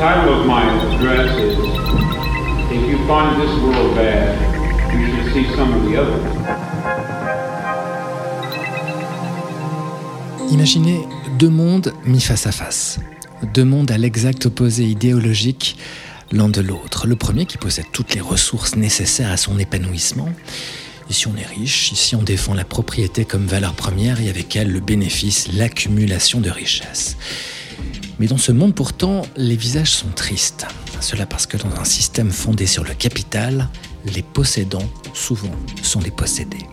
title of my address is If you find this world bad, you should see some of the others. Imaginez deux mondes mis face à face. Deux mondes à l'exact opposé idéologique l'un de l'autre. Le premier qui possède toutes les ressources nécessaires à son épanouissement. Ici on est riche, ici on défend la propriété comme valeur première et avec elle le bénéfice, l'accumulation de richesses. Mais dans ce monde pourtant, les visages sont tristes. Cela parce que dans un système fondé sur le capital, les possédants, souvent, sont les possédés.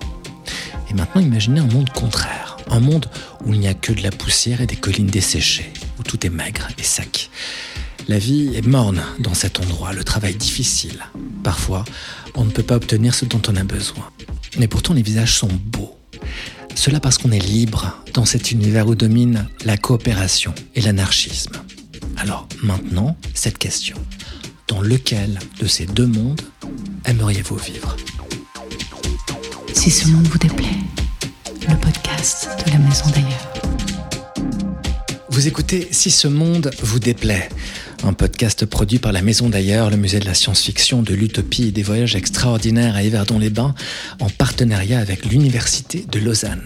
Et maintenant, imaginez un monde contraire. Un monde où il n'y a que de la poussière et des collines desséchées, où tout est maigre et sec. La vie est morne dans cet endroit, le travail difficile. Parfois, on ne peut pas obtenir ce dont on a besoin. Mais pourtant, les visages sont beaux. Cela parce qu'on est libre dans cet univers où domine la coopération et l'anarchisme. Alors maintenant, cette question. Dans lequel de ces deux mondes aimeriez-vous vivre? Si ce monde vous déplaît, le podcast de la maison d'ailleurs. Vous écoutez Si ce monde vous déplaît un podcast produit par la Maison d'ailleurs, le musée de la science-fiction, de l'utopie et des voyages extraordinaires à Yverdon-les-Bains, en partenariat avec l'Université de Lausanne.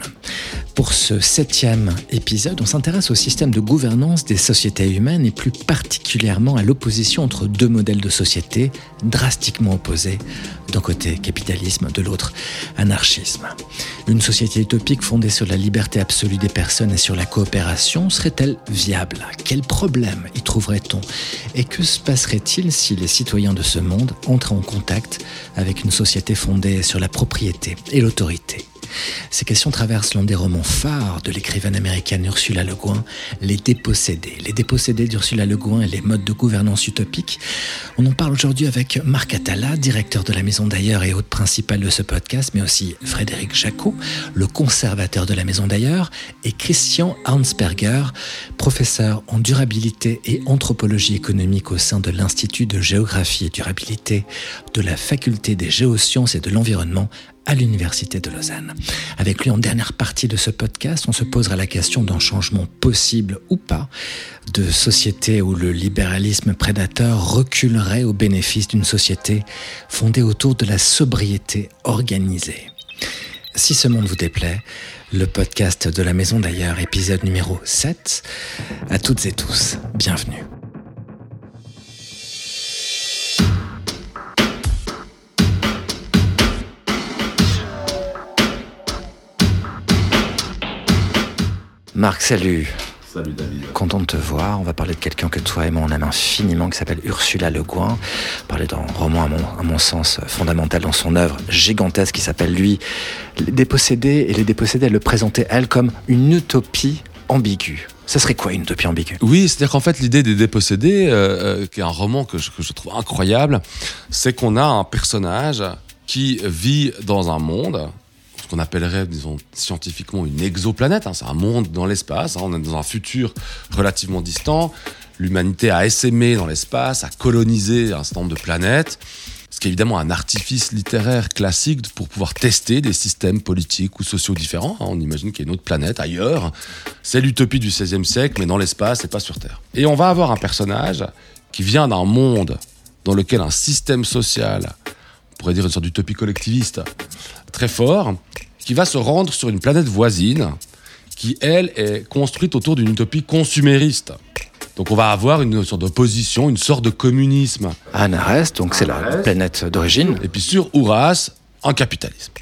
Pour ce septième épisode, on s'intéresse au système de gouvernance des sociétés humaines et plus particulièrement à l'opposition entre deux modèles de société drastiquement opposés, d'un côté capitalisme, de l'autre anarchisme. Une société utopique fondée sur la liberté absolue des personnes et sur la coopération serait-elle viable? Quels problèmes y trouverait-on? Et que se passerait-il si les citoyens de ce monde entraient en contact avec une société fondée sur la propriété et l'autorité? Ces questions traversent l'un des romans phares de l'écrivaine américaine Ursula Le Guin, Les dépossédés. Les dépossédés d'Ursula Le Guin et les modes de gouvernance utopiques. On en parle aujourd'hui avec Marc Attala, directeur de la Maison d'ailleurs et hôte principal de ce podcast, mais aussi Frédéric Jacot, le conservateur de la Maison d'ailleurs, et Christian Arnsperger, professeur en durabilité et anthropologie économique au sein de l'Institut de géographie et durabilité de la Faculté des géosciences et de l'environnement à l'Université de Lausanne. Avec lui, en dernière partie de ce podcast, on se posera la question d'un changement possible ou pas de société où le libéralisme prédateur reculerait au bénéfice d'une société fondée autour de la sobriété organisée. Si ce monde vous déplaît, le podcast de la Maison d'ailleurs, épisode numéro 7, à toutes et tous, bienvenue. Marc, salut. Salut David. Content de te voir. On va parler de quelqu'un que toi et moi on aime infiniment, qui s'appelle Ursula Le Guin. Parler d'un roman, à mon, à mon, sens, fondamental dans son œuvre gigantesque qui s'appelle, lui, Les Dépossédés. Et Les Dépossédés, elle le présentait, elle, comme une utopie ambiguë. Ça serait quoi une utopie ambiguë? Oui, c'est-à-dire qu'en fait, l'idée des dépossédés, euh, qui est un roman que je, que je trouve incroyable, c'est qu'on a un personnage qui vit dans un monde qu'on appellerait, disons, scientifiquement une exoplanète. Hein. c'est un monde dans l'espace. Hein. on est dans un futur relativement distant. L'humanité a essaimé dans l'espace, a colonisé un certain nombre de planètes. Ce qui est évidemment un artifice littéraire classique pour pouvoir tester des systèmes politiques ou sociaux différents. Hein. On imagine qu'il y a une autre planète ailleurs. C'est l'utopie du XVIe siècle, mais dans l'espace et pas sur Terre. Et on va avoir un personnage qui vient d'un monde dans lequel un système social, on pourrait dire une sorte d'utopie collectiviste, très fort, qui va se rendre sur une planète voisine qui, elle, est construite autour d'une utopie consumériste. Donc on va avoir une sorte d'opposition, une sorte de communisme. À Anares, donc c'est la planète d'origine. Et puis sur Ouras, un capitalisme.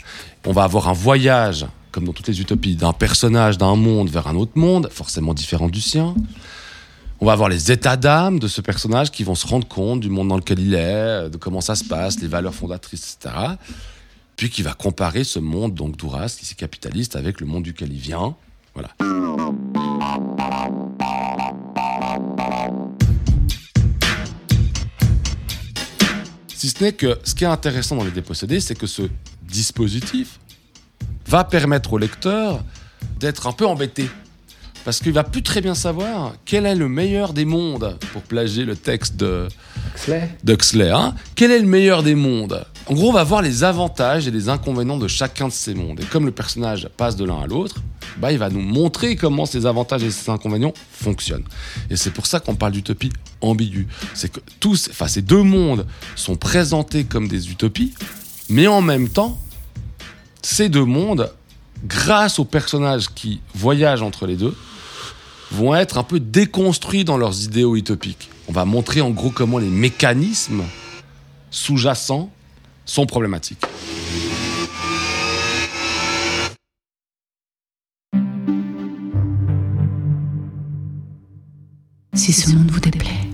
On va avoir un voyage, comme dans toutes les utopies, d'un personnage d'un monde vers un autre monde, forcément différent du sien. On va avoir les états d'âme de ce personnage qui vont se rendre compte du monde dans lequel il est, de comment ça se passe, les valeurs fondatrices, etc puis qui va comparer ce monde donc d'Ouras, qui est capitaliste, avec le monde duquel il vient. Voilà. Si ce n'est que ce qui est intéressant dans les dépossédés, c'est que ce dispositif va permettre au lecteur d'être un peu embêté. Parce qu'il va plus très bien savoir quel est le meilleur des mondes, pour plager le texte de d'Huxley. Hein. quel est le meilleur des mondes? En gros, on va voir les avantages et les inconvénients de chacun de ces mondes. Et comme le personnage passe de l'un à l'autre, bah, il va nous montrer comment ces avantages et ces inconvénients fonctionnent. Et c'est pour ça qu'on parle d'utopie ambiguë. C'est que tous, enfin, ces deux mondes sont présentés comme des utopies, mais en même temps, ces deux mondes, grâce aux personnages qui voyagent entre les deux, vont être un peu déconstruits dans leurs idéaux utopiques. On va montrer en gros comment les mécanismes sous-jacents sont problématiques. Si ce monde vous déplaît,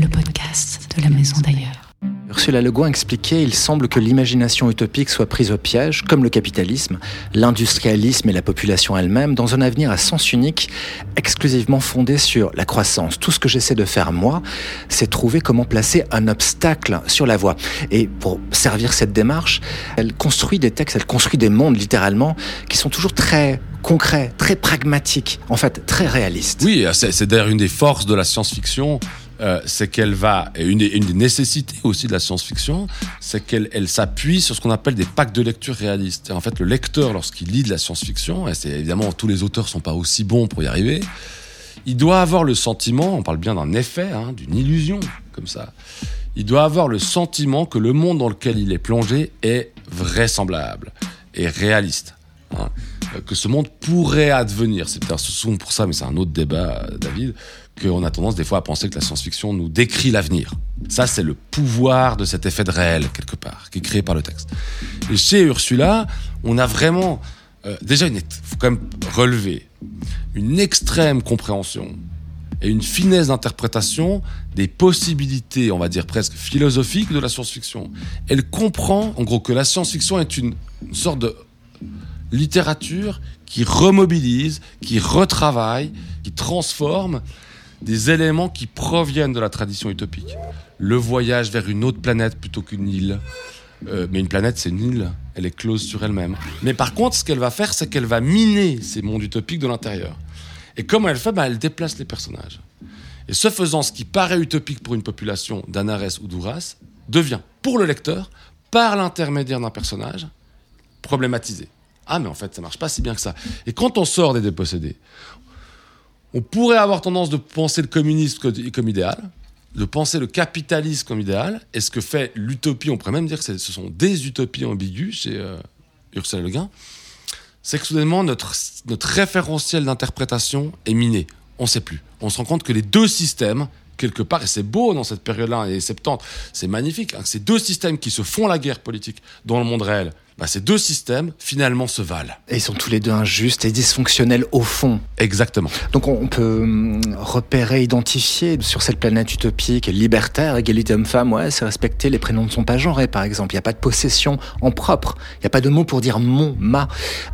le podcast de la maison d'ailleurs. Ursula Le Guin expliquait il semble que l'imagination utopique soit prise au piège, comme le capitalisme, l'industrialisme et la population elle-même, dans un avenir à sens unique, exclusivement fondé sur la croissance. Tout ce que j'essaie de faire, moi, c'est trouver comment placer un obstacle sur la voie. Et pour servir cette démarche, elle construit des textes, elle construit des mondes, littéralement, qui sont toujours très concrets, très pragmatiques, en fait, très réalistes. Oui, c'est d'ailleurs une des forces de la science-fiction, euh, c'est qu'elle va, et une une des nécessités aussi de la science-fiction, c'est qu'elle elle s'appuie sur ce qu'on appelle des packs de lecture réalistes. En fait, le lecteur, lorsqu'il lit de la science-fiction, et c'est évidemment tous les auteurs sont pas aussi bons pour y arriver, il doit avoir le sentiment, on parle bien d'un effet, hein, d'une illusion, comme ça. Il doit avoir le sentiment que le monde dans lequel il est plongé est vraisemblable et réaliste. hein. Euh, que ce monde pourrait advenir. C'est peut-être pour ça, mais c'est un autre débat, euh, David, qu'on a tendance des fois à penser que la science-fiction nous décrit l'avenir. Ça, c'est le pouvoir de cet effet de réel, quelque part, qui est créé par le texte. Et chez Ursula, on a vraiment, euh, déjà, il faut quand même relever une extrême compréhension et une finesse d'interprétation des possibilités, on va dire presque philosophiques de la science-fiction. Elle comprend, en gros, que la science-fiction est une, une sorte de littérature qui remobilise, qui retravaille, qui transforme des éléments qui proviennent de la tradition utopique. Le voyage vers une autre planète plutôt qu'une île. Euh, mais une planète, c'est une île. Elle est close sur elle-même. Mais par contre, ce qu'elle va faire, c'est qu'elle va miner ces mondes utopiques de l'intérieur. Et comment elle fait? Ben, Elle déplace les personnages. Et ce faisant, ce qui paraît utopique pour une population d'Anares ou d'Ouras devient, pour le lecteur, par l'intermédiaire d'un personnage, problématisé. Ah, mais en fait, ça marche pas si bien que ça. Et quand on sort des dépossédés, on pourrait avoir tendance de penser le communisme co- comme idéal, de penser le capitalisme comme idéal, et ce que fait l'utopie, on pourrait même dire que ce sont des utopies ambiguës chez euh, Ursula Le Guin, c'est que soudainement notre, référentiel d'interprétation est miné. On ne sait plus. On se rend compte que les deux systèmes, quelque part, et c'est beau dans cette période-là, les 70, c'est magnifique, hein, ces deux systèmes qui se font la guerre politique dans le monde réel, bah, ces deux systèmes, finalement, se valent. Et ils sont tous les deux injustes et dysfonctionnels au fond. Exactement. Donc on peut hum, repérer, identifier sur cette planète utopique, libertaire, égalité homme-femme, ouais, c'est respecter les prénoms ne sont pas genrés par exemple. Il n'y a pas de possession en propre. Il n'y a pas de mot pour dire mon, ma.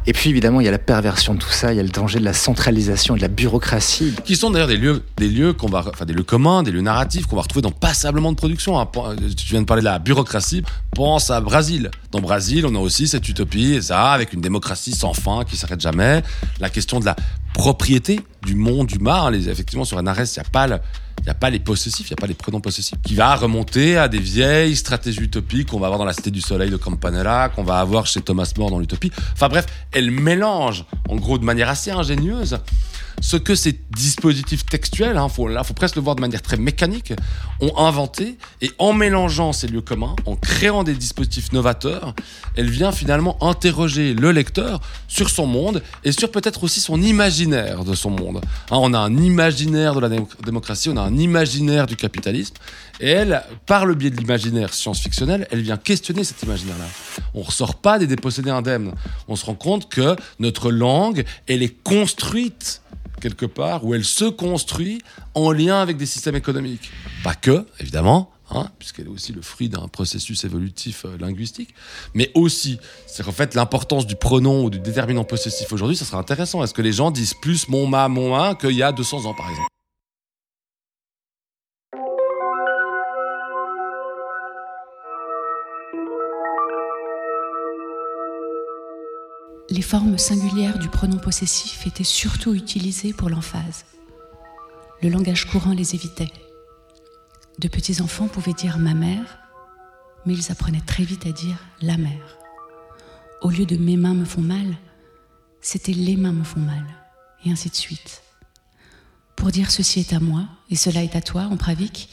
Et puis évidemment, il y a la perversion de tout ça, il y a le danger de la centralisation, de la bureaucratie. qui sont d'ailleurs des lieux, des lieux qu'on va, enfin des lieux communs, des lieux narratifs qu'on va retrouver dans passablement de production. hein. Pen- Tu viens de parler de la bureaucratie. Pense à Brésil. Dans Brésil, on a aussi cette utopie, ça, avec une démocratie sans fin qui s'arrête jamais. La question de la propriété du monde humain. hein. Les, effectivement, sur Anares, il n'y a pas il y a pas les possessifs, il n'y a pas les prénoms possessifs, qui va remonter à des vieilles stratégies utopiques qu'on va avoir dans la Cité du Soleil de Campanella, qu'on va avoir chez Thomas More dans l'Utopie. Enfin bref, elle mélange, en gros, de manière assez ingénieuse, ce que ces dispositifs textuels, hein, faut, là, faut presque le voir de manière très mécanique, ont inventé, et en mélangeant ces lieux communs, en créant des dispositifs novateurs, elle vient finalement interroger le lecteur sur son monde et sur peut-être aussi son imaginaire de son monde. Hein, on a un imaginaire de la démo- démocratie, on a un imaginaire du capitalisme, et elle, par le biais de l'imaginaire science-fictionnel, elle vient questionner cet imaginaire-là. On ressort pas des dépossédés indemnes. On se rend compte que notre langue, elle est construite quelque part, où elle se construit en lien avec des systèmes économiques. Pas que, évidemment, hein, puisqu'elle est aussi le fruit d'un processus évolutif euh, linguistique, mais aussi, c'est qu'en fait l'importance du pronom ou du déterminant possessif aujourd'hui, ça sera intéressant. Est-ce que les gens disent plus mon ma, mon ma qu'il y a 200 ans, par exemple? Les formes singulières du pronom possessif étaient surtout utilisées pour l'emphase. Le langage courant les évitait. De petits enfants pouvaient dire ma mère, mais ils apprenaient très vite à dire la mère. Au lieu de mes mains me font mal, c'était les mains me font mal, et ainsi de suite. Pour dire ceci est à moi et cela est à toi en pravique,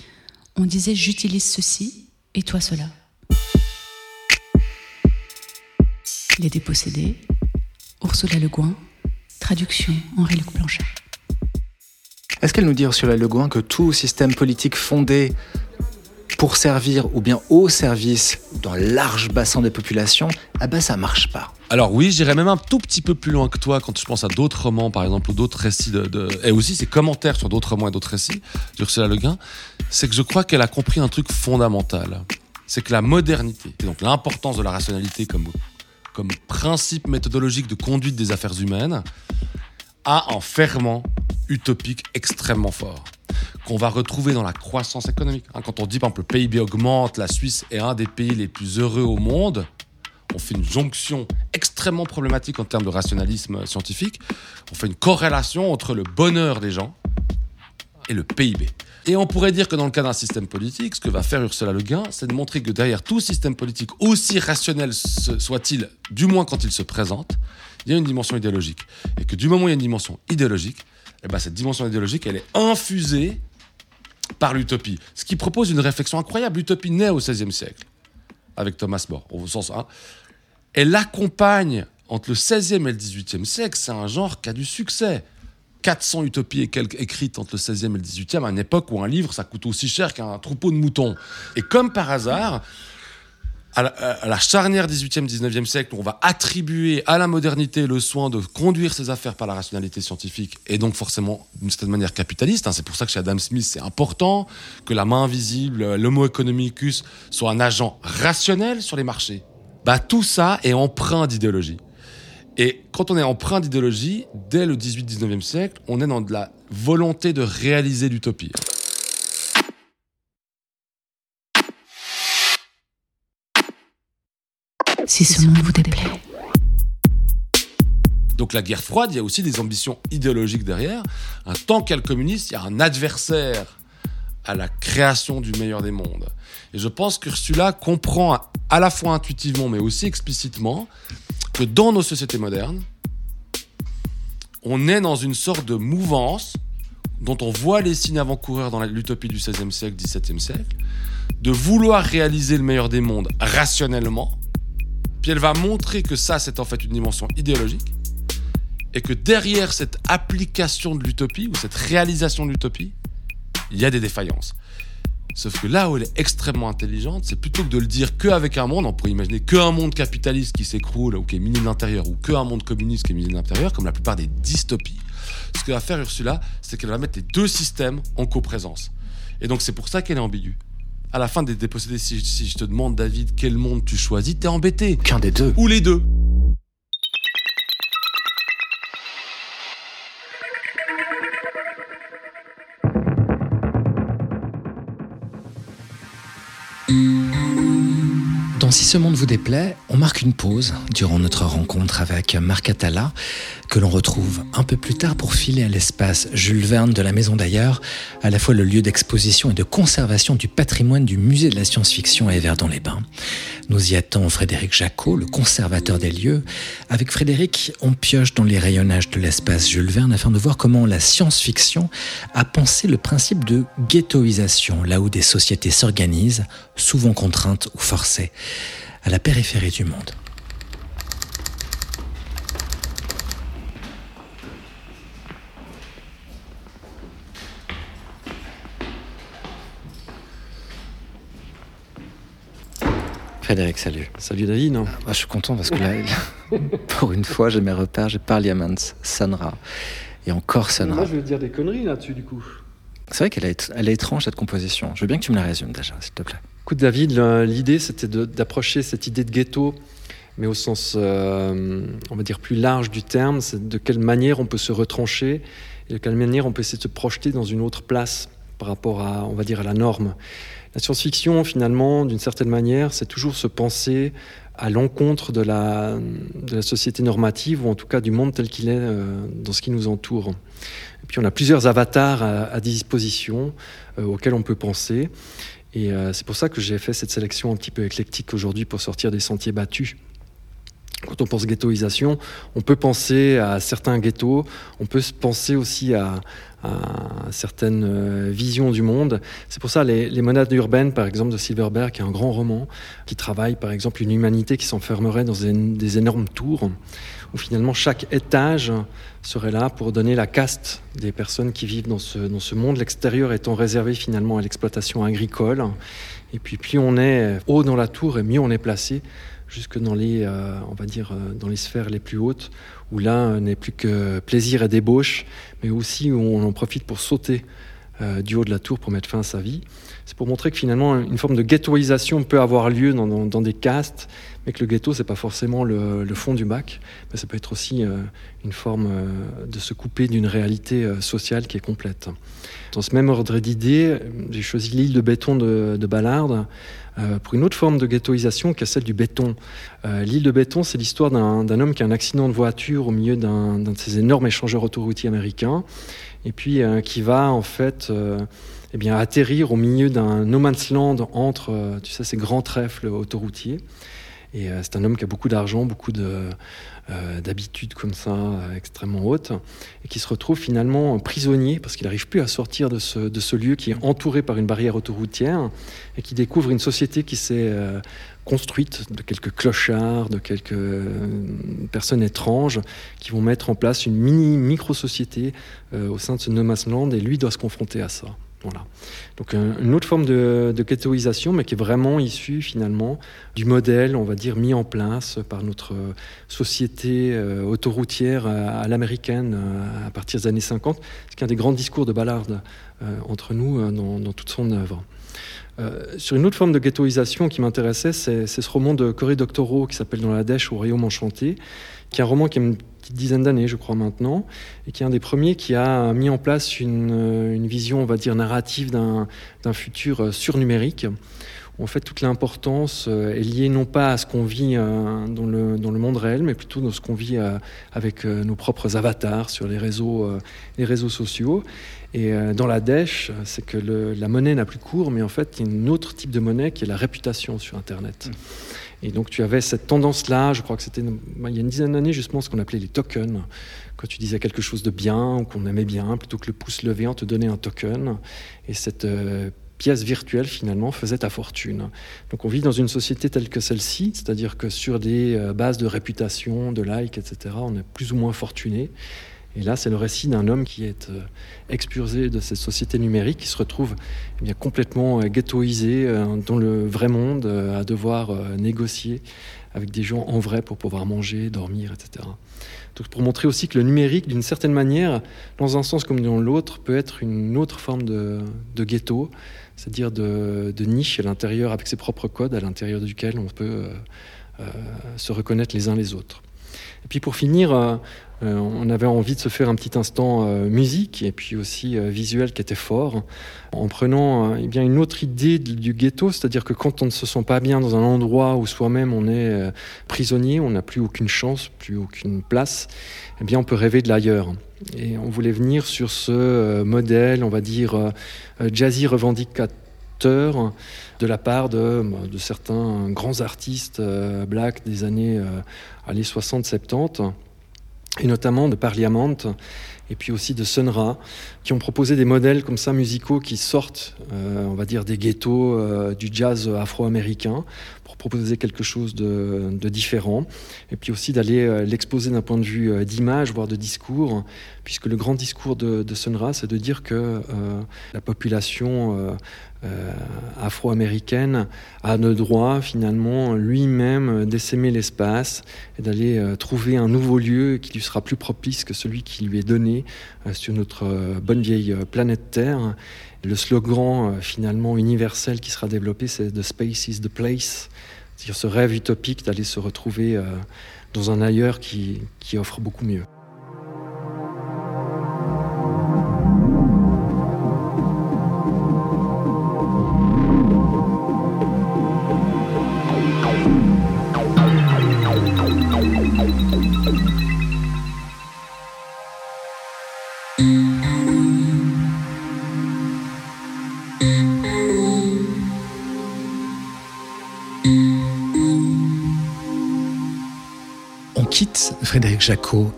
on disait j'utilise ceci et toi cela. Les dépossédés, Ursula Le Guin, traduction Henri-Luc Blanchard. Est-ce qu'elle nous dit, Ursula Le Guin, que tout système politique fondé pour servir ou bien au service d'un large bassin des populations, ah ben ça marche pas? Alors oui, j'irais même un tout petit peu plus loin que toi quand je pense à d'autres romans, par exemple, ou d'autres récits, de, et aussi ses commentaires sur d'autres romans et d'autres récits d'Ursula Le Guin, c'est que je crois qu'elle a compris un truc fondamental. C'est que la modernité, et donc l'importance de la rationalité comme, comme principe méthodologique de conduite des affaires humaines, a un ferment utopique extrêmement fort qu'on va retrouver dans la croissance économique. Hein, quand on dit par exemple le PIB augmente, la Suisse est un des pays les plus heureux au monde, on fait une jonction extrêmement problématique en termes de rationalisme scientifique. On fait une corrélation entre le bonheur des gens et le PIB. Et on pourrait dire que dans le cas d'un système politique, ce que va faire Ursula Le Guin, c'est de montrer que derrière tout système politique, aussi rationnel soit-il, du moins quand il se présente, il y a une dimension idéologique. Et que du moment où il y a une dimension idéologique, eh ben, cette dimension idéologique, elle est infusée par l'utopie. Ce qui propose une réflexion incroyable. L'utopie naît au XVIe siècle, avec Thomas More, au sens 1. Elle accompagne entre le XVIe et le XVIIIe siècle, c'est un genre qui a du succès. 400 utopies écrites entre le XVIe et le XVIIIe, à une époque où un livre, ça coûte aussi cher qu'un troupeau de moutons. Et comme par hasard, à la, charnière 18e, 19e siècle, on va attribuer à la modernité le soin de conduire ses affaires par la rationalité scientifique, et donc forcément d'une certaine manière capitaliste. Hein. C'est pour ça que chez Adam Smith, c'est important que la main invisible, l'homo economicus, soit un agent rationnel sur les marchés. Bah, tout ça est empreint d'idéologie. Et quand on est empreint d'idéologie, dès le 18-19e siècle, on est dans de la volonté de réaliser l'utopie. si ce monde vous déplaît. Donc la guerre froide, il y a aussi des ambitions idéologiques derrière. En tant qu'elle communiste, il y a un adversaire à la création du meilleur des mondes. Et je pense que Ursula comprend à la fois intuitivement, mais aussi explicitement, que dans nos sociétés modernes, on est dans une sorte de mouvance dont on voit les signes avant-coureurs dans l'utopie du XVIe siècle, XVIIe siècle, de vouloir réaliser le meilleur des mondes rationnellement, puis elle va montrer que ça, c'est en fait une dimension idéologique. Et que derrière cette application de l'utopie, ou cette réalisation de l'utopie, il y a des défaillances. Sauf que là où elle est extrêmement intelligente, c'est plutôt que de le dire qu'avec un monde, on pourrait imaginer qu'un monde capitaliste qui s'écroule ou qui est miné de l'intérieur, ou qu'un monde communiste qui est miné de l'intérieur, comme la plupart des dystopies. Ce que va faire Ursula, c'est qu'elle va mettre les deux systèmes en coprésence. Et donc c'est pour ça qu'elle est ambiguë à la fin des dépossédés, si, je te demande, David, quel monde tu choisis, t'es embêté. Qu'un des deux. Ou les deux. Ce monde vous déplaît, on marque une pause durant notre rencontre avec Marc Atala, que l'on retrouve un peu plus tard pour filer à l'espace Jules Verne de la Maison d'ailleurs, à la fois le lieu d'exposition et de conservation du patrimoine du musée de la science-fiction à Everdon-les-Bains. Nous y attend Frédéric Jacot, le conservateur des lieux. Avec Frédéric, on pioche dans les rayonnages de l'espace Jules Verne afin de voir comment la science-fiction a pensé le principe de ghettoisation, là où des sociétés s'organisent, souvent contraintes ou forcées à la périphérie du monde. Frédéric, salut. Salut David. Non ah, je suis content parce que là, pour une fois, j'ai mes repères, j'ai Parliament, Sanra et encore Sanra. Moi, je veux dire des conneries là-dessus, du coup. C'est vrai qu'elle est, elle est étrange cette composition. Je veux bien que tu me la résumes déjà, s'il te plaît. Écoute, David, l'idée c'était d'approcher cette idée de ghetto, mais au sens, euh, on va dire, plus large du terme. C'est de quelle manière on peut se retrancher et de quelle manière on peut essayer de se projeter dans une autre place par rapport à, on va dire, à la norme. La science-fiction, finalement, d'une certaine manière, c'est toujours se penser à l'encontre de la, de la société normative, ou en tout cas du monde tel qu'il est euh, dans ce qui nous entoure. Et puis on a plusieurs avatars à, disposition euh, auxquels on peut penser. Et euh, c'est pour ça que j'ai fait cette sélection un petit peu éclectique aujourd'hui pour sortir des sentiers battus. quand on pense ghettoisation, on peut penser à certains ghettos, on peut penser aussi à, certaines euh, visions du monde. C'est pour ça les, les monades urbaines, par exemple, de Silverberg, qui est un grand roman, qui travaille, par exemple, une humanité qui s'enfermerait dans des énormes tours, où finalement chaque étage serait là pour donner la caste des personnes qui vivent dans ce, dans ce monde, l'extérieur étant réservé finalement à l'exploitation agricole. Et puis plus on est haut dans la tour, et mieux on est placé jusque dans les, euh, on va dire, euh, dans les sphères les plus hautes, où là euh, n'est plus que plaisir et débauche, mais aussi où on en profite pour sauter du haut de la tour pour mettre fin à sa vie. C'est pour montrer que finalement une forme de ghettoisation peut avoir lieu dans, des castes, mais que le ghetto c'est pas forcément le, fond du bac, mais ça peut être aussi une forme de se couper d'une réalité sociale qui est complète. Dans ce même ordre d'idées, j'ai choisi l'île de béton de, de Ballard euh, pour une autre forme de ghettoisation qui celle du béton. Euh, l'île de béton, c'est l'histoire d'un homme qui a un accident de voiture au milieu d'un de ces énormes échangeurs autoroutiers américains, et puis euh, qui va en fait eh bien, atterrir au milieu d'un no man's land entre tu sais, ces grands trèfles autoroutiers. Et c'est un homme qui a beaucoup d'argent, beaucoup euh, d'habitudes comme ça euh, extrêmement hautes, et qui se retrouve finalement prisonnier parce qu'il n'arrive plus à sortir de ce, de ce, lieu qui est entouré par une barrière autoroutière, et qui découvre une société qui s'est euh, construite de quelques clochards, de quelques personnes étranges qui vont mettre en place une mini micro-société au sein de ce No Land, et lui doit se confronter à ça. Voilà. Donc une autre forme de, ghettoisation, mais qui est vraiment issue finalement du modèle, on va dire, mis en place par notre société euh, autoroutière à, l'américaine euh, à partir des années 50, ce qui est un des grands discours de Ballard euh, entre nous dans, toute son œuvre. sur une autre forme de ghettoisation qui m'intéressait, c'est ce roman de Cory Doctorow qui s'appelle Dans la dèche au royaume enchanté, qui est un roman qui est petite dizaine d'années, je crois maintenant, et qui est un des premiers qui a mis en place une, euh, vision, on va dire, narrative d'un futur euh, surnumérique. Où en fait, toute l'importance euh, est liée non pas à ce qu'on vit dans le, monde réel, mais plutôt dans ce qu'on vit avec nos propres avatars sur les réseaux, sociaux. Et dans la dèche, c'est que la monnaie n'a plus cours, mais en fait, il y a un autre type de monnaie qui est la réputation sur Internet. Mmh. Et donc tu avais cette tendance-là, je crois que c'était il y a une dizaine d'années justement ce qu'on appelait les tokens. Quand tu disais quelque chose de bien ou qu'on aimait bien, plutôt que le pouce levé, on te donnait un token. Et cette euh, pièce virtuelle finalement faisait ta fortune. Donc on vit dans une société telle que celle-ci, c'est-à-dire que sur des euh, bases de réputation, de likes, etc., on est plus ou moins fortuné. Et là, c'est le récit d'un homme qui est euh, expulsé de cette société numérique, qui se retrouve eh bien, complètement euh, ghettoisé euh, dans le vrai monde, à devoir négocier avec des gens en vrai pour pouvoir manger, dormir, etc. Donc pour montrer aussi que le numérique, d'une certaine manière, dans un sens comme dans l'autre, peut être une autre forme de, ghetto, c'est-à-dire de, niche à l'intérieur, avec ses propres codes, à l'intérieur duquel on peut se reconnaître les uns les autres. Et puis pour finir, euh, on avait envie de se faire un petit instant euh, musique et puis aussi euh, visuel qui était fort, en prenant eh bien une autre idée du ghetto, c'est-à-dire que quand on ne se sent pas bien dans un endroit où soi-même on est prisonnier, on n'a plus aucune chance, plus aucune place, eh bien on peut rêver de l'ailleurs. Et on voulait venir sur ce modèle, on va dire, jazzy revendicateur de la part de, de certains grands artistes black des années, années 60-70 et notamment de Parliament et puis aussi de Sunra, qui ont proposé des modèles comme ça musicaux qui sortent, euh, on va dire, des ghettos euh, du jazz afro-américain pour proposer quelque chose de, différent, et puis aussi d'aller euh, l'exposer d'un point de vue d'image, voire de discours, puisque le grand discours de, de Sunra, c'est de dire que la population euh, afro-américaine a le droit finalement lui-même d'essaimer l'espace et d'aller euh, trouver un nouveau lieu qui lui sera plus propice que celui qui lui est donné euh, sur notre bonne vieille planète Terre. Le slogan finalement universel qui sera développé, c'est The Space is the Place, c'est-à-dire ce rêve utopique d'aller se retrouver dans un ailleurs qui, qui offre beaucoup mieux.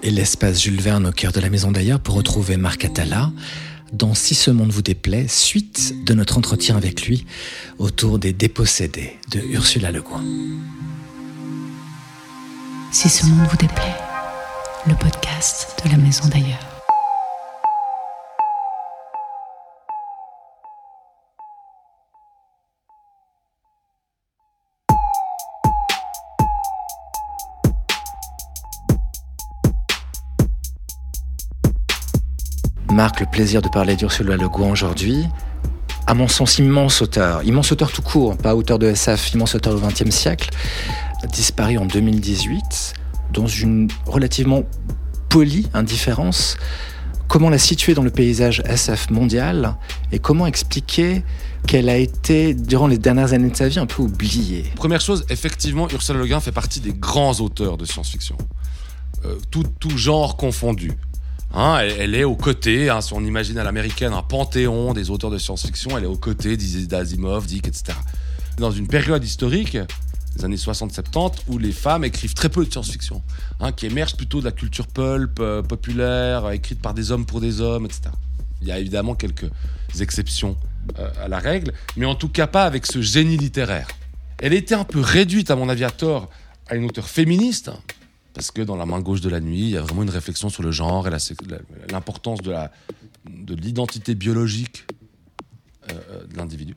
Et l'espace Jules Verne au cœur de la maison d'ailleurs pour retrouver Marc Attala dans Si ce monde vous déplaît, suite de notre entretien avec lui autour des dépossédés de Ursula Le Guin. Si ce monde vous déplaît, le podcast de la maison d'ailleurs. Marc, le plaisir de parler d'Ursula Le Guin aujourd'hui. À mon sens, immense auteur, immense auteur tout court, pas auteur de SF, immense auteur du XXe siècle, disparu en 2018 dans une relativement polie indifférence. Comment la situer dans le paysage SF mondial et comment expliquer qu'elle a été, durant les dernières années de sa vie, un peu oubliée? Première chose, effectivement, Ursula Le Guin fait partie des grands auteurs de science-fiction. Euh, tout genre confondu. Hein, elle, est aux côtés, hein, si on imagine à l'américaine un panthéon des auteurs de science-fiction, elle est aux côtés d'Asimov, Dick, etc. Dans une période historique, les années 60-70, où les femmes écrivent très peu de science-fiction, hein, qui émergent plutôt de la culture pulp, euh, populaire, écrite par des hommes pour des hommes, etc. Il y a évidemment quelques exceptions euh, à la règle, mais en tout cas pas avec ce génie littéraire. Elle était un peu réduite, à mon avis, à tort, à une auteure féministe, parce que dans La main gauche de la nuit, il y a vraiment une réflexion sur le genre et l'importance de l'identité de biologique euh, de l'individu.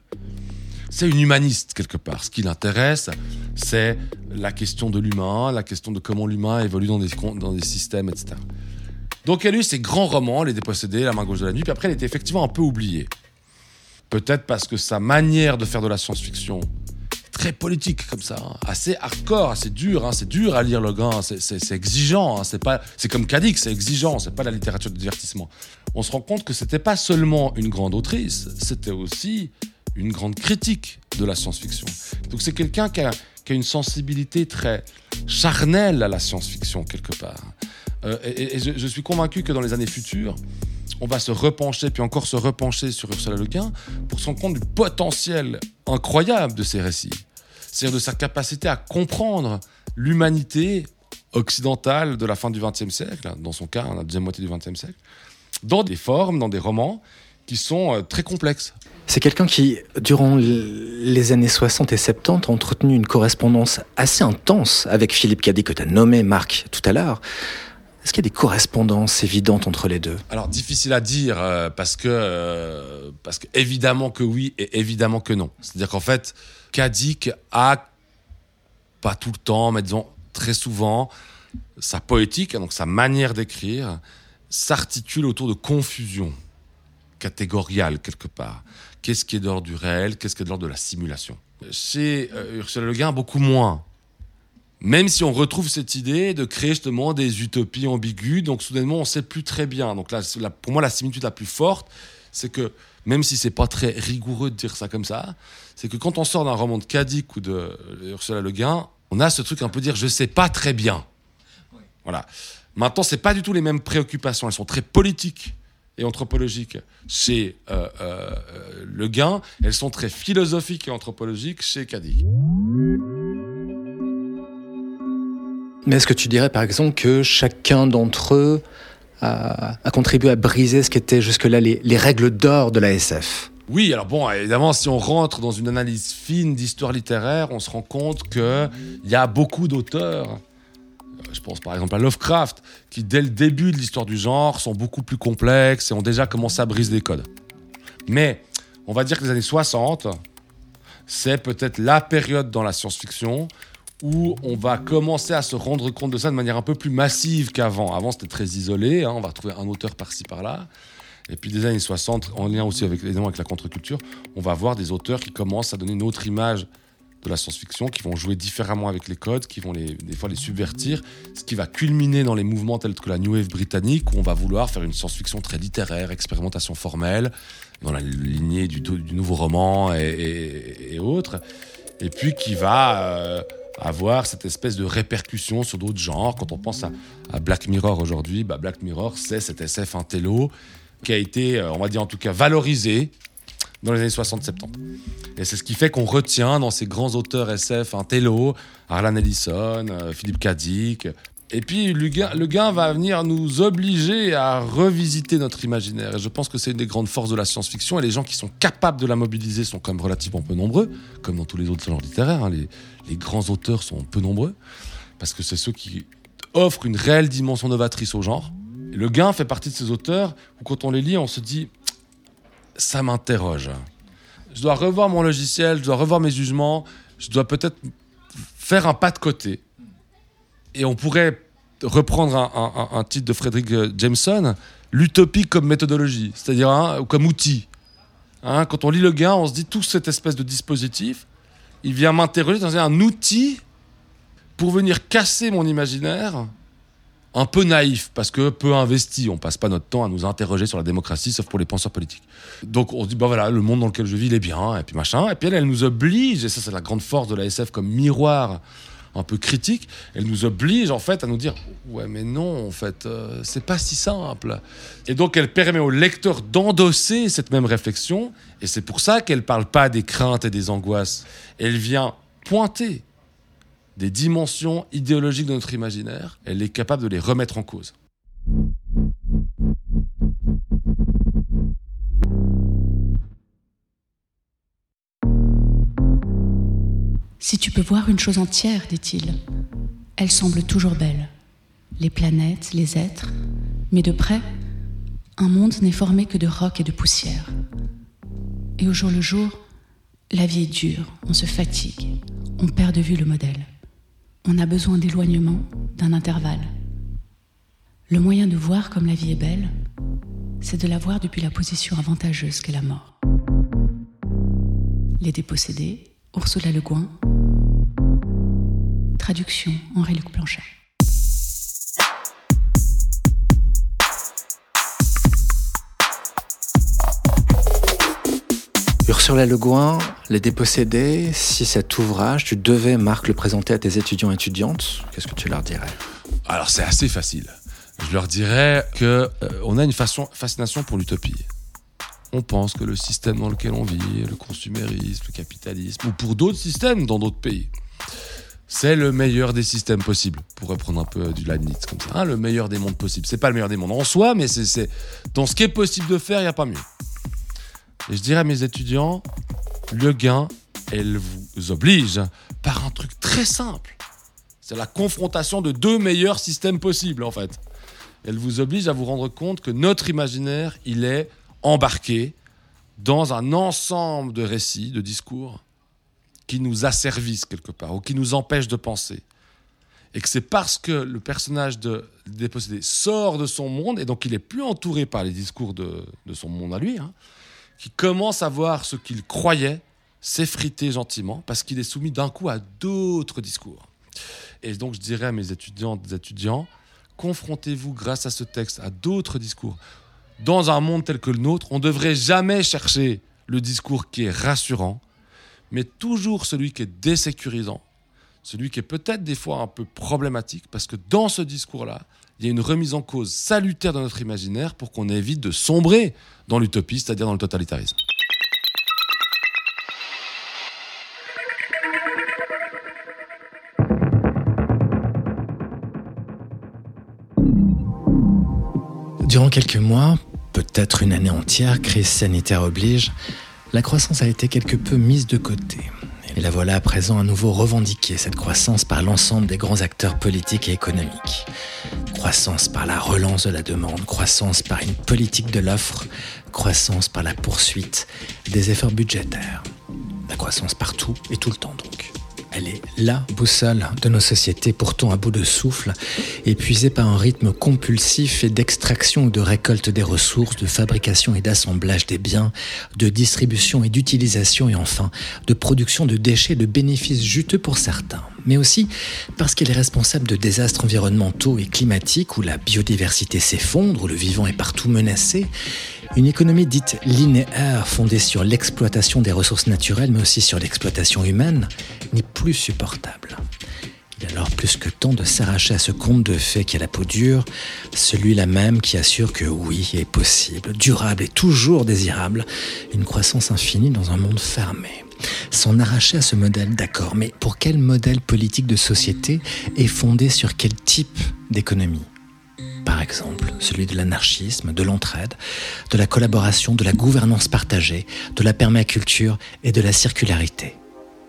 C'est une humaniste quelque part. Ce qui l'intéresse, c'est la question de l'humain, la question de comment l'humain évolue dans des, dans des systèmes, etc. Donc elle a eu ses grands romans, Les Dépossédés, La main gauche de la nuit, puis après elle était effectivement un peu oubliée. Peut-être parce que sa manière de faire de la science-fiction très politique comme ça, hein. assez hardcore, assez dur, hein. c'est dur à lire le gars, c'est exigeant, hein. c'est pas, c'est comme Cadix, c'est exigeant, c'est pas la littérature de divertissement. On se rend compte que c'était pas seulement une grande autrice, c'était aussi une grande critique de la science-fiction. Donc c'est quelqu'un qui a, une sensibilité très charnelle à la science-fiction quelque part. Euh, et, je, suis convaincu que dans les années futures, on va se repencher, puis encore se repencher sur Ursula Le Guin pour se rendre compte du potentiel incroyable de ses récits. C'est-à-dire de sa capacité à comprendre l'humanité occidentale de la fin du XXe siècle, dans son cas, la deuxième moitié du XXe siècle, dans des formes, dans des romans qui sont euh, très complexes. C'est quelqu'un qui, durant les années 60 et 70, a entretenu une correspondance assez intense avec Philippe Cadet, que tu as nommé Marc tout à l'heure. Est-ce qu'il y a des correspondances évidentes entre les deux? Alors difficile à dire euh, parce que euh, parce que évidemment que oui et évidemment que non. C'est-à-dire qu'en fait, Kadik a pas tout le temps, mais disons très souvent, sa poétique, donc sa manière d'écrire, s'articule autour de confusion catégoriale quelque part. Qu'est-ce qui est de l'ordre du réel? Qu'est-ce qui est de l'ordre de la simulation? Chez euh, Ursula Le Guin, beaucoup moins. Même si on retrouve cette idée de créer justement des utopies ambiguës, donc soudainement on sait plus très bien. Donc là, pour moi, la similitude la plus forte, c'est que même si c'est pas très rigoureux de dire ça comme ça, c'est que quand on sort d'un roman de Kadik ou de Ursula Le Guin, on a ce truc un peu dire je sais pas très bien. Voilà. Maintenant, c'est pas du tout les mêmes préoccupations. Elles sont très politiques et anthropologiques chez euh, euh, Le Guin. Elles sont très philosophiques et anthropologiques chez Kadik. Mais est-ce que tu dirais par exemple que chacun d'entre eux a, contribué à briser ce qui était jusque-là les, règles d'or de la SF oui, alors bon, évidemment, si on rentre dans une analyse fine d'histoire littéraire, on se rend compte qu'il y a beaucoup d'auteurs, euh, je pense par exemple à Lovecraft, qui dès le début de l'histoire du genre sont beaucoup plus complexes et ont déjà commencé à briser des codes. Mais on va dire que les années 60, c'est peut-être la période dans la science-fiction où on va commencer à se rendre compte de ça de manière un peu plus massive qu'avant. Avant, c'était très isolé, hein, on va retrouver un auteur par-ci par-là. Et puis des années 60, en lien aussi avec, avec la contre-culture, on va voir des auteurs qui commencent à donner une autre image de la science-fiction, qui vont jouer différemment avec les codes, qui vont les, des fois les subvertir, ce qui va culminer dans les mouvements tels que la New Wave britannique, où on va vouloir faire une science-fiction très littéraire, expérimentation formelle, dans la lignée du, nouveau roman et, autres, et puis qui va... Euh, avoir cette espèce de répercussion sur d'autres genres. Quand on pense à, Black Mirror aujourd'hui, bah Black Mirror, c'est cet SF intello qui a été, euh, on va dire en tout cas, valorisé dans les années 60-70. Et c'est ce qui fait qu'on retient dans ces grands auteurs SF intello, Harlan Ellison, euh, Philippe K. Et puis le gain, va venir nous obliger à revisiter notre imaginaire. Et je pense que c'est une des grandes forces de la science-fiction. Et les gens qui sont capables de la mobiliser sont quand même relativement peu nombreux, comme dans tous les autres genres littéraires. hein. Les grands auteurs sont peu nombreux, parce que c'est ceux qui offrent une réelle dimension novatrice au genre. Le gain fait partie de ces auteurs où quand on les lit, on se dit, ça m'interroge. Je dois revoir mon logiciel, je dois revoir mes jugements, je dois peut-être faire un pas de côté. Et on pourrait reprendre un, titre de Frederick euh, Jameson, l'utopie comme méthodologie, c'est-à-dire hein, comme outil. Hein, quand on lit le gain, on se dit tout cette espèce de dispositif, il vient m'interroger dans un outil pour venir casser mon imaginaire, un peu naïf, parce que peu investi. On passe pas notre temps à nous interroger sur la démocratie, sauf pour les penseurs politiques. Donc on se dit, bah voilà, le monde dans lequel je vis, il est bien, et puis machin. Et puis elle, nous oblige, et ça c'est la grande force de la SF comme miroir un peu critique, elle nous oblige en fait à nous dire, ouais mais non, en fait, euh, c'est pas si simple. Et donc elle permet au lecteur d'endosser cette même réflexion, et c'est pour ça qu'elle parle pas des craintes et des angoisses. Elle vient pointer des dimensions idéologiques de notre imaginaire, elle est capable de les remettre en cause. Si tu peux voir une chose entière, dit-il, elle semble toujours belle. Les planètes, les êtres, mais de près, un monde n'est formé que de rocs et de poussière. Et au jour le jour, la vie est dure, on se fatigue, on perd de vue le modèle. On a besoin d'éloignement, d'un intervalle. Le moyen de voir comme la vie est belle, c'est de la voir depuis la position avantageuse qu'est la mort. Les dépossédés, Ursula Le Guin. Traduction Henri-Luc Blanchet. Ursula Le Guin, Les Dépossédés, si cet ouvrage, tu devais, Marc, le présenter à tes étudiants et étudiantes, qu'est-ce que tu leur dirais? Alors c'est assez facile. Je leur dirais que euh, on a une fascination pour l'utopie. On pense que le système dans lequel on vit, le consumérisme, le capitalisme, ou pour d'autres systèmes dans d'autres pays, c'est le meilleur des systèmes possibles, pour reprendre un peu du Leibniz comme ça. hein, le meilleur des mondes possibles. C'est pas le meilleur des mondes en soi, mais c'est dans ce qui est possible de faire, il n'y a pas mieux. Et je dirais à mes étudiants, le gain, elle vous oblige par un truc très simple. C'est la confrontation de deux meilleurs systèmes possibles, en fait. Elle vous oblige à vous rendre compte que notre imaginaire, il est embarqué dans un ensemble de récits, de discours, qui nous asservissent quelque part, ou qui nous empêchent de penser. Et que c'est parce que le personnage de Dépossédé sort de son monde, et donc il est plus entouré par les discours de, de son monde à lui, hein, qu'il commence à voir ce qu'il croyait s'effriter gentiment, parce qu'il est soumis d'un coup à d'autres discours. Et donc, je dirais à mes étudiantes et étudiants, confrontez-vous grâce à ce texte à d'autres discours. Dans un monde tel que le nôtre, on ne devrait jamais chercher le discours qui est rassurant, mais toujours celui qui est désécurisant, celui qui est peut-être des fois un peu problématique, parce que dans ce discours-là, il y a une remise en cause salutaire de notre imaginaire pour qu'on évite de sombrer dans l'utopie, c'est-à-dire dans le totalitarisme. Durant quelques mois, peut-être une année entière, crise sanitaire oblige, la croissance a été quelque peu mise de côté. Et la voilà à présent à nouveau revendiquée, cette croissance par l'ensemble des grands acteurs politiques et économiques. Croissance par la relance de la demande, croissance par une politique de l'offre, croissance par la poursuite des efforts budgétaires. La croissance partout et tout le temps donc. Elle est la boussole de nos sociétés, pourtant à bout de souffle, épuisée par un rythme compulsif et d'extraction ou de récolte des ressources, de fabrication et d'assemblage des biens, de distribution et d'utilisation et enfin de production de déchets et de bénéfices juteux pour certains. Mais aussi parce qu'elle est responsable de désastres environnementaux et climatiques où la biodiversité s'effondre, où le vivant est partout menacé. Une économie dite linéaire, fondée sur l'exploitation des ressources naturelles, mais aussi sur l'exploitation humaine, n'est plus supportable. Il est alors plus que temps de s'arracher à ce conte de fées qui a la peau dure, celui-là même qui assure que oui, est possible, durable et toujours désirable, une croissance infinie dans un monde fermé. S'en arracher à ce modèle, d'accord, mais pour quel modèle politique de société est fondé sur quel type d'économie? Par exemple, celui de l'anarchisme, de l'entraide, de la collaboration, de la gouvernance partagée, de la permaculture et de la circularité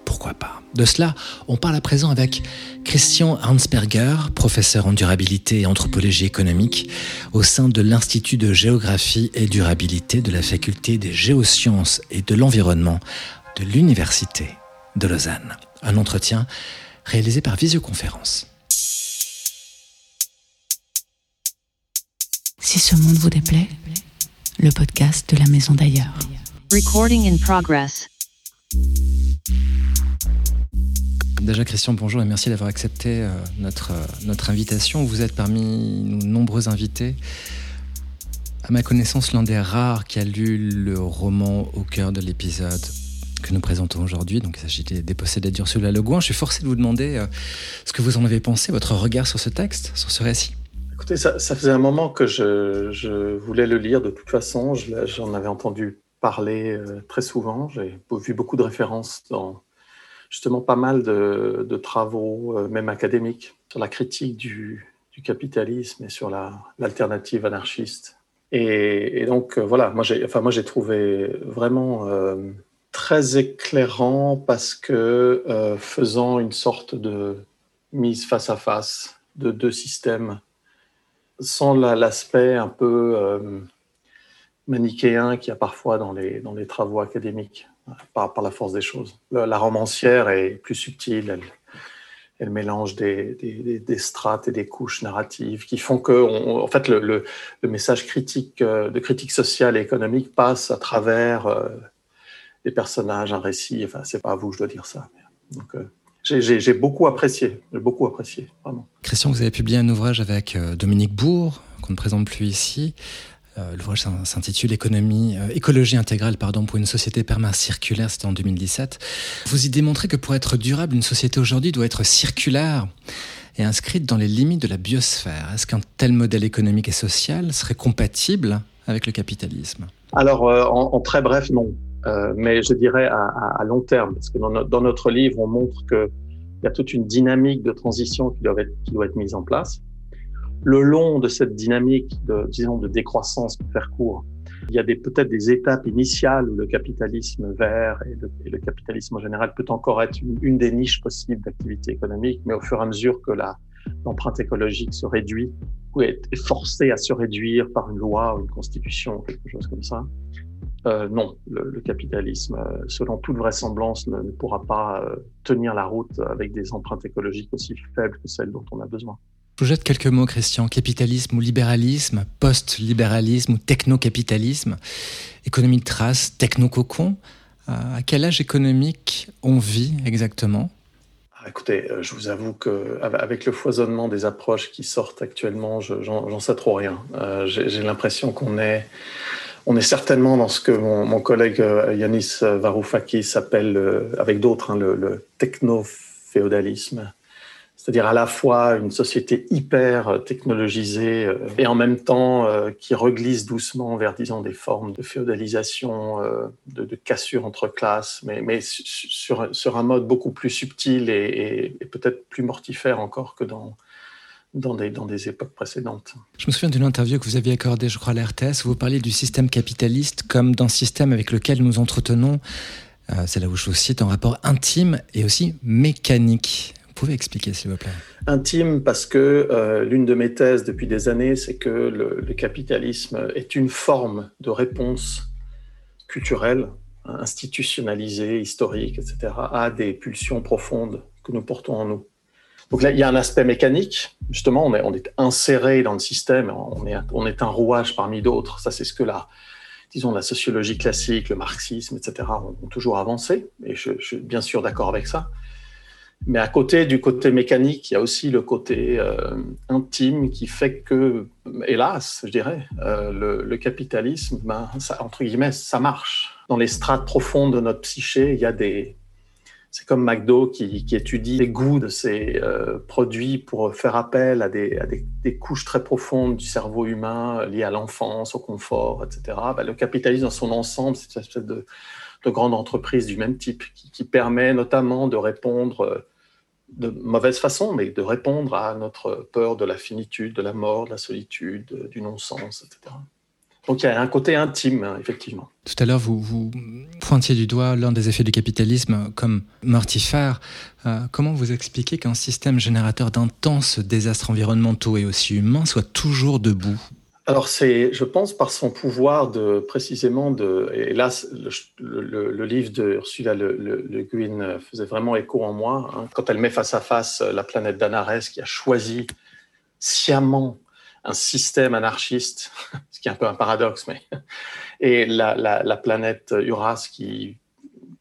pourquoi pas? De cela, on parle à présent avec Christian Hansberger, professeur en durabilité et anthropologie économique au sein de l'Institut de géographie et durabilité de la faculté des géosciences et de l'environnement de l'Université de Lausanne. Un entretien réalisé par visioconférence. Si ce monde vous déplaît, le podcast de la maison d'ailleurs. Recording in progress. Déjà, Christian, bonjour et merci d'avoir accepté euh, notre, euh, notre invitation. Vous êtes parmi nos nombreux invités. À ma connaissance, l'un des rares qui a lu le roman au cœur de l'épisode que nous présentons aujourd'hui. Donc, il s'agit des Dépossédés d'Ursula Le Guin. Je suis forcé de vous demander euh, ce que vous en avez pensé, votre regard sur ce texte, sur ce récit. Ça, faisait un moment que je, voulais le lire de toute façon. J'en avais entendu parler très souvent. J'ai vu beaucoup de références dans justement pas mal de, travaux, euh, même académiques, sur la critique du, capitalisme et sur l'alternative anarchiste. Et, donc, euh, voilà, moi j'ai enfin, trouvé vraiment euh, très éclairant parce que faisant une sorte de mise face à face de deux systèmes, sans l'aspect un peu manichéen qu'il y a parfois dans les, dans les travaux académiques par, par, la force des choses. La, romancière est plus subtile, elle, mélange des, des, des, strates et des couches narratives qui font que, en fait, le, le, message critique, euh, de critique sociale et économique passe à travers euh, des personnages, un récit. Enfin, c'est pas à vous que je dois dire ça. Euh, j'ai beaucoup apprécié, j'ai beaucoup apprécié, vraiment. Christian, vous avez publié un ouvrage avec Dominique Bourg, qu'on ne présente plus ici, euh, l'ouvrage s'intitule Économie, euh, écologie intégrale pardon, pour une société perma-circulaire, c'était en 2017. Vous y démontrez que pour être durable, une société aujourd'hui doit être circulaire et inscrite dans les limites de la biosphère. Est-ce qu'un tel modèle économique et social serait compatible avec le capitalisme? Alors, euh, en, très bref, non. Mais je dirais à, long terme, parce que dans, notre livre, on montre qu'il y a toute une dynamique de transition qui doit être, qui doit être mise en place. Le long de cette dynamique de, disons, de décroissance, pour faire court, il y a peut-être des étapes initiales où le capitalisme vert et le, capitalisme en général peut encore être une, des niches possibles d'activité économique, mais au fur et à mesure que l'empreinte écologique se réduit ou est, forcée à se réduire par une loi ou une constitution, quelque chose comme ça, euh, non, le, capitalisme, euh, selon toute vraisemblance, ne, pourra pas euh, tenir la route avec des empreintes écologiques aussi faibles que celles dont on a besoin. Je vous jette quelques mots, Christian. Capitalisme ou libéralisme, post-libéralisme ou techno-capitalisme, économie de trace, techno-cocon. Euh, à quel âge économique on vit exactement? Ah, Écoutez, euh, je vous avoue qu'avec le foisonnement des approches qui sortent actuellement, j'en sais trop rien. Euh, j'ai l'impression qu'on est, on est certainement dans ce que mon, collègue Yanis Varoufakis appelle, avec d'autres, hein, le, techno-féodalisme. C'est-à-dire à la fois une société hyper technologisée euh, et en même temps euh, qui reglisse doucement vers, disons, des formes de féodalisation, euh, de, cassure entre classes, mais, sur, un mode beaucoup plus subtil et, peut-être plus mortifère encore que dans, dans des, dans des, époques précédentes. Je me souviens d'une interview que vous aviez accordée, je crois, à la RTS, où vous parliez du système capitaliste comme d'un système avec lequel nous entretenons, c'est là où je vous cite, un rapport intime et aussi mécanique pouvez expliquer, s'il vous plaît Intime, parce que euh, l'une de mes thèses depuis des années, c'est que le, capitalisme est une forme de réponse culturelle, institutionnalisée, historique, etc., à des pulsions profondes que nous portons en nous. Donc là, il y a un aspect mécanique. Justement, on est, inséré dans le système, on est, un rouage parmi d'autres. Ça, c'est ce que la, disons, la sociologie classique, le marxisme, etc., ont, toujours avancé. Et je, suis bien sûr d'accord avec ça. Mais à côté du côté mécanique, il y a aussi le côté euh, intime qui fait que, hélas, je dirais, euh, le, capitalisme, ben, entre guillemets, ça marche. Dans les strates profondes de notre psyché, il y a des, C'est comme McDo qui, étudie les goûts de ses euh, produits pour faire appel à, des, couches très profondes du cerveau humain liées à l'enfance, au confort, etc. Bah, le capitalisme dans son ensemble, c'est une espèce de, grande entreprise du même type qui, permet notamment de répondre euh, de mauvaise façon, mais de répondre à notre peur de la finitude, de la mort, de la solitude, du non-sens, etc. Donc il y a un côté intime, hein, effectivement. Tout à l'heure, vous, vous pointiez du doigt l'un des effets du capitalisme comme mortifère. Euh, comment vous expliquez qu'un système générateur d'intenses désastres environnementaux et aussi humains soit toujours debout? Alors c'est, je pense, par son pouvoir de précisément de. Et là, le, livre de Ursula Le, le, Guin faisait vraiment écho en moi hein. quand elle met face à face la planète d'Anares qui a choisi sciemment un système anarchiste, ce qui est un peu un paradoxe, mais et la, planète Uras qui,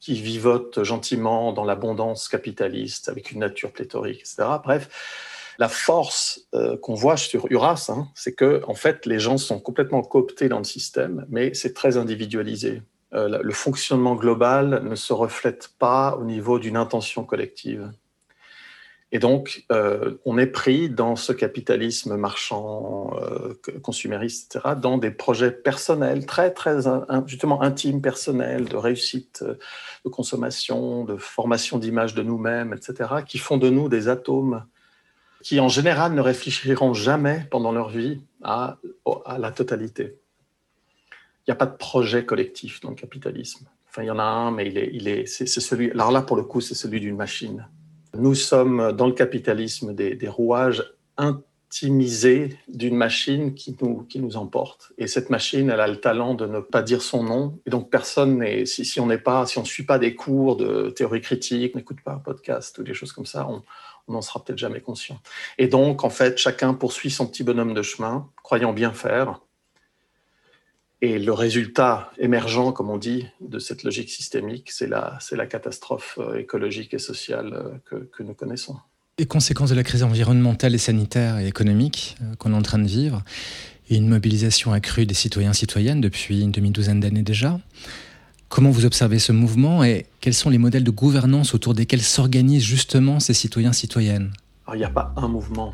qui vivote gentiment dans l'abondance capitaliste avec une nature pléthorique, etc. Bref, la force euh, qu'on voit sur Uras, hein, c'est que en fait les gens sont complètement cooptés dans le système, mais c'est très individualisé. Euh, le fonctionnement global ne se reflète pas au niveau d'une intention collective. Et donc, euh, on est pris dans ce capitalisme marchand, euh, consumériste, etc., dans des projets personnels, très, très, justement, intimes, personnels, de réussite, euh, de consommation, de formation d'image de nous-mêmes, etc., qui font de nous des atomes qui, en général, ne réfléchiront jamais pendant leur vie à, la totalité. Il n'y a pas de projet collectif dans le capitalisme. Enfin, il y en a un, mais il est, il est, c'est celui. Alors là, pour le coup, c'est celui d'une machine. Nous sommes dans le capitalisme des, rouages intimisés d'une machine qui nous, qui nous emporte. Et cette machine, elle a le talent de ne pas dire son nom. Et donc, personne n'est, si, on n'est pas, si on ne suit pas des cours de théorie critique, n'écoute pas un podcast ou des choses comme ça, on n'en sera peut-être jamais conscient. Et donc, en fait, chacun poursuit son petit bonhomme de chemin, croyant bien faire. Et le résultat émergent, comme on dit, de cette logique systémique, c'est la, catastrophe euh, écologique et sociale euh, que, que, nous connaissons. Les conséquences de la crise environnementale et sanitaire et économique euh, qu'on est en train de vivre, et une mobilisation accrue des citoyens et citoyennes depuis une demi-douzaine d'années déjà. Comment vous observez ce mouvement et quels sont les modèles de gouvernance autour desquels s'organisent justement ces citoyens et citoyennes? Alors, Il n'y a pas un mouvement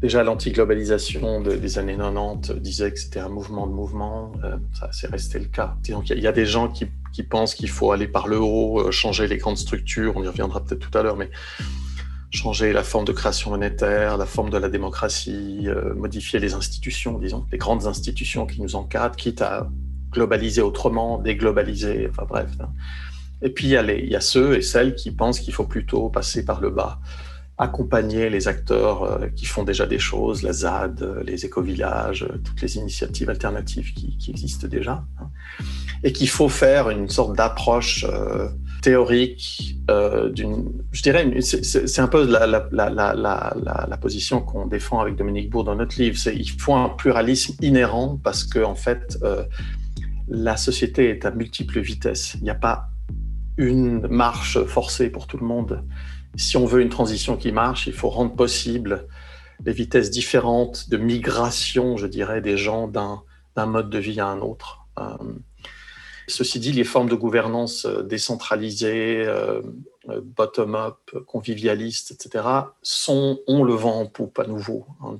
Déjà, l'anti-globalisation des années 90 disait que c'était un mouvement de mouvement. Euh, ça c'est resté le cas. Il y, a des gens qui, pensent qu'il faut aller par le haut, euh, changer les grandes structures. On y reviendra peut-être tout à l'heure, mais changer la forme de création monétaire, la forme de la démocratie, euh, modifier les institutions, disons, les grandes institutions qui nous encadrent, quitte à globaliser autrement, déglobaliser, enfin bref. Hein. Et puis, il y a ceux et celles qui pensent qu'il faut plutôt passer par le bas accompagner les acteurs euh, qui font déjà des choses, la ZAD, euh, les éco-villages, euh, toutes les initiatives alternatives qui, existent déjà, hein. et qu'il faut faire une sorte d'approche théorique d'une, je dirais, c'est un peu la, position qu'on défend avec Dominique Bourg dans notre livre, c'est il faut un pluralisme inhérent parce que en fait, la société est à multiples vitesses. Il n'y a pas une marche forcée pour tout le monde si on veut une transition qui marche, il faut rendre possible les vitesses différentes de migration, je dirais, des gens d'un mode de vie à un autre. Euh, ceci dit, les formes de gouvernance euh, décentralisées, euh, bottom-up, convivialistes, etc., sont, ont le vent en poupe à nouveau. Hein,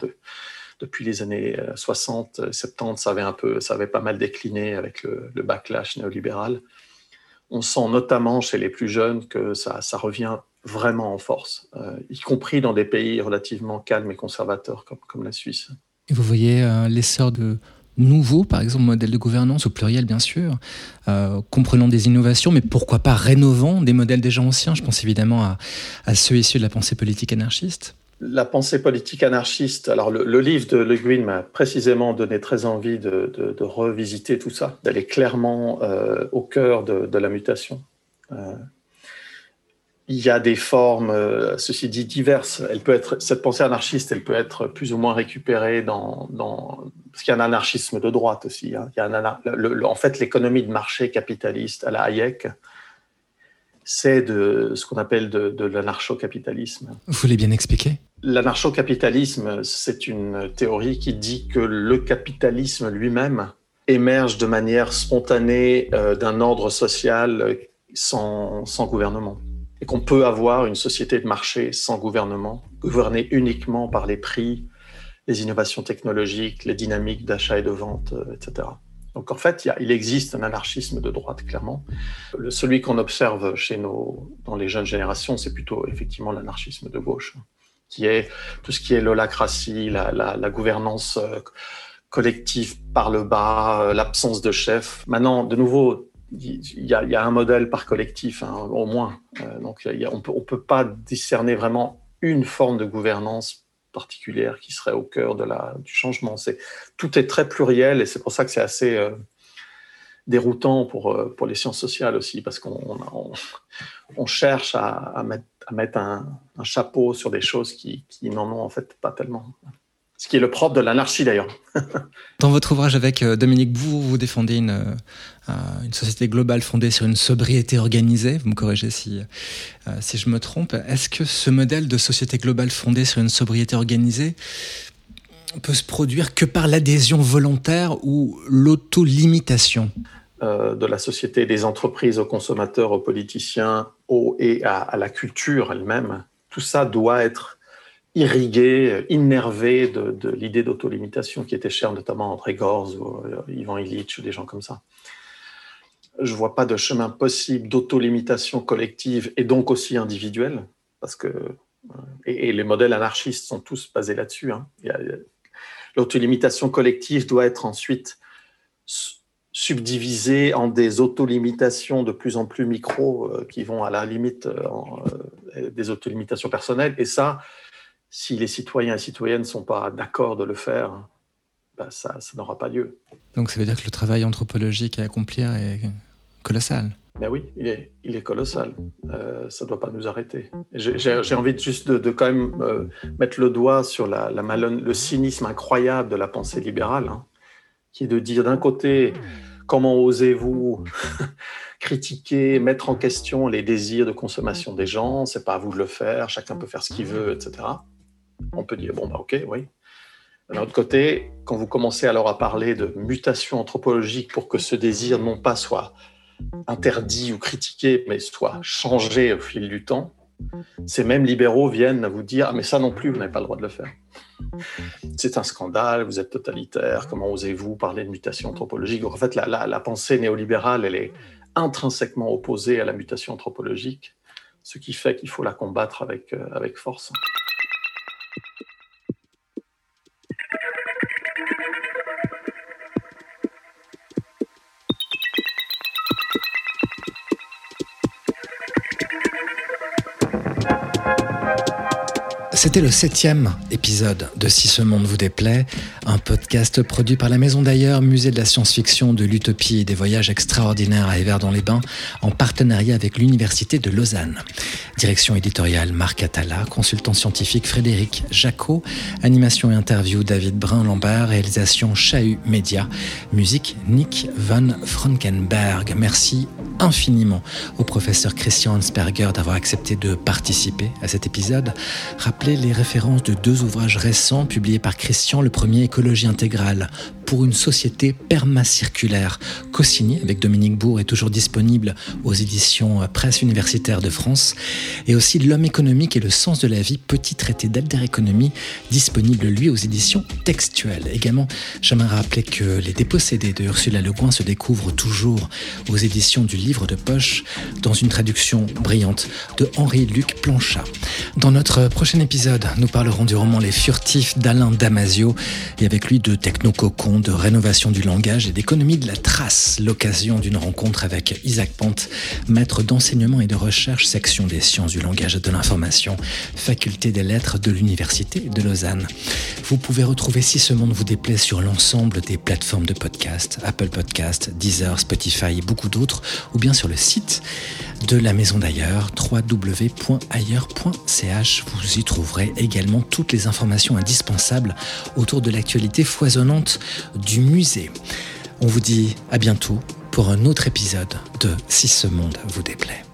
depuis les années 60, 70, ça avait, un peu, ça avait pas mal décliné avec le, backlash néolibéral. On sent notamment chez les plus jeunes que ça revient vraiment en force, euh, y compris dans des pays relativement calmes et conservateurs comme, comme la Suisse. Et vous voyez euh, l'essor de nouveaux, par exemple, modèles de gouvernance, au pluriel bien sûr, euh, comprenant des innovations, mais pourquoi pas rénovant des modèles déjà anciens? Je pense évidemment à, à ceux issus de la pensée politique anarchiste. La pensée politique anarchiste, alors le, livre de Le Guin m'a précisément donné très envie de, de, revisiter tout ça, d'aller clairement au cœur de, de, la mutation. Il y a des formes, euh, ceci dit, diverses. Elle peut être, cette pensée anarchiste, elle peut être plus ou moins récupérée dans, dans parce qu'il y a un anarchisme de droite aussi. Hein. Il y a un, en fait, l'économie de marché capitaliste à la Hayek, c'est de ce qu'on appelle de, de l'anarcho-capitalisme. Vous voulez bien expliquer? L'anarcho-capitalisme, c'est une théorie qui dit que le capitalisme lui-même émerge de manière spontanée euh, d'un ordre social sans, sans gouvernement et qu'on peut avoir une société de marché sans gouvernement, gouvernée uniquement par les prix, les innovations technologiques, les dynamiques d'achat et de vente, euh, etc. Donc en fait, il, existe un anarchisme de droite, clairement. Celui qu'on observe chez nos, dans les jeunes générations, c'est plutôt effectivement l'anarchisme de gauche, qui est tout ce qui est l'holacratie, la, la, la gouvernance euh, collective par le bas, euh, l'absence de chef. Maintenant, de nouveau, il y, a, un modèle par collectif, hein, au moins. Euh, donc on ne peut pas discerner vraiment une forme de gouvernance particulière qui serait au cœur de la, du changement. C'est, tout est très pluriel et c'est pour ça que c'est assez euh, déroutant pour, euh, pour les sciences sociales aussi, parce qu'on on, cherche à, à, mettre, à mettre un, un, chapeau sur des choses qui, qui n'en ont en fait pas tellement. Ce qui est le propre de l'anarchie d'ailleurs. Dans votre ouvrage avec euh, Dominique Bou, vous défendez une, euh, une société globale fondée sur une sobriété organisée. Vous me corrigez si, euh, si je me trompe. Est-ce que ce modèle de société globale fondée sur une sobriété organisée peut se produire que par l'adhésion volontaire ou l'autolimitation? Euh, de la société, des entreprises, aux consommateurs, aux politiciens, aux, et à, à la culture elle-même Tout ça doit être irrigué, innervé de, de l'idée d'autolimitation qui était chère notamment à André Gorz ou euh, Ivan Illich ou des gens comme ça. Je vois pas de chemin possible d'autolimitation collective et donc aussi individuelle, parce que euh, et, les modèles anarchistes sont tous basés là-dessus. Hein. L'autolimitation collective doit être ensuite subdivisée en des autolimitations de plus en plus micro euh, qui vont à la limite euh, en, euh, des autolimitations personnelles. Et ça, si les citoyens et citoyennes ne sont pas d'accord de le faire, ben ça, ça n'aura pas lieu. Donc ça veut dire que le travail anthropologique à accomplir est colossal. Ben oui, il est, il est colossal. Euh, ça ne doit pas nous arrêter. J'ai envie de juste de, de quand même euh, mettre le doigt sur la, le cynisme incroyable de la pensée libérale, hein, qui est de dire d'un côté, comment osez-vous critiquer, mettre en question les désirs de consommation des gens, c'est pas à vous de le faire, chacun peut faire ce qu'il veut, etc on peut dire, bon, bah, ok, oui. D'un autre côté, quand vous commencez alors à parler de mutation anthropologique pour que ce désir non pas soit interdit ou critiqué, mais soit changé au fil du temps, ces mêmes libéraux viennent vous dire ah, mais ça non plus, vous n'avez pas le droit de le faire. C'est un scandale, vous êtes totalitaire, comment osez-vous parler de mutation anthropologique? En fait, la, la, la, pensée néolibérale, elle est intrinsèquement opposée à la mutation anthropologique, ce qui fait qu'il faut la combattre avec, euh, avec force. C'était le septième épisode de Si ce monde vous déplaît, un podcast produit par la Maison d'ailleurs, musée de la science-fiction, de l'utopie et des voyages extraordinaires à Yverdon-les-Bains, en partenariat avec l'Université de Lausanne. Direction éditoriale Marc Attala, consultant scientifique Frédéric Jacot, animation et interview David Brun-Lambert, réalisation Chahut Média, musique Nick Van Frankenberg. Merci infiniment au professeur Christian Hansperger d'avoir accepté de participer à cet épisode. Rappelez les références de deux ouvrages récents publiés par Christian, le premier Écologie intégrale pour une société permacirculaire, co-signé avec Dominique Bourg, est toujours disponible aux éditions Presse universitaire de France, et aussi L'homme économique et le sens de la vie, petit traité d'alter économie, disponible lui aux éditions textuelles. Également, j'aimerais rappeler que Les dépossédés de Ursula Le Guin se découvrent toujours aux éditions du livre de poche, dans une traduction brillante de Henri-Luc Planchat. Dans notre prochain épisode, nous parlerons du roman Les Furtifs d'Alain Damasio, et avec lui de Technococon de rénovation du langage et d'économie de la trace, l'occasion d'une rencontre avec Isaac Pante, maître d'enseignement et de recherche, section des sciences du langage et de l'information, faculté des lettres de l'Université de Lausanne. Vous pouvez retrouver Si ce monde vous déplaît sur l'ensemble des plateformes de podcast, Apple Podcast, Deezer, Spotify et beaucoup d'autres, ou bien sur le site de la maison d'ailleurs, www.ailleurs.ch. Vous y trouverez également toutes les informations indispensables autour de l'actualité foisonnante du musée. On vous dit à bientôt pour un autre épisode de Si ce monde vous déplaît.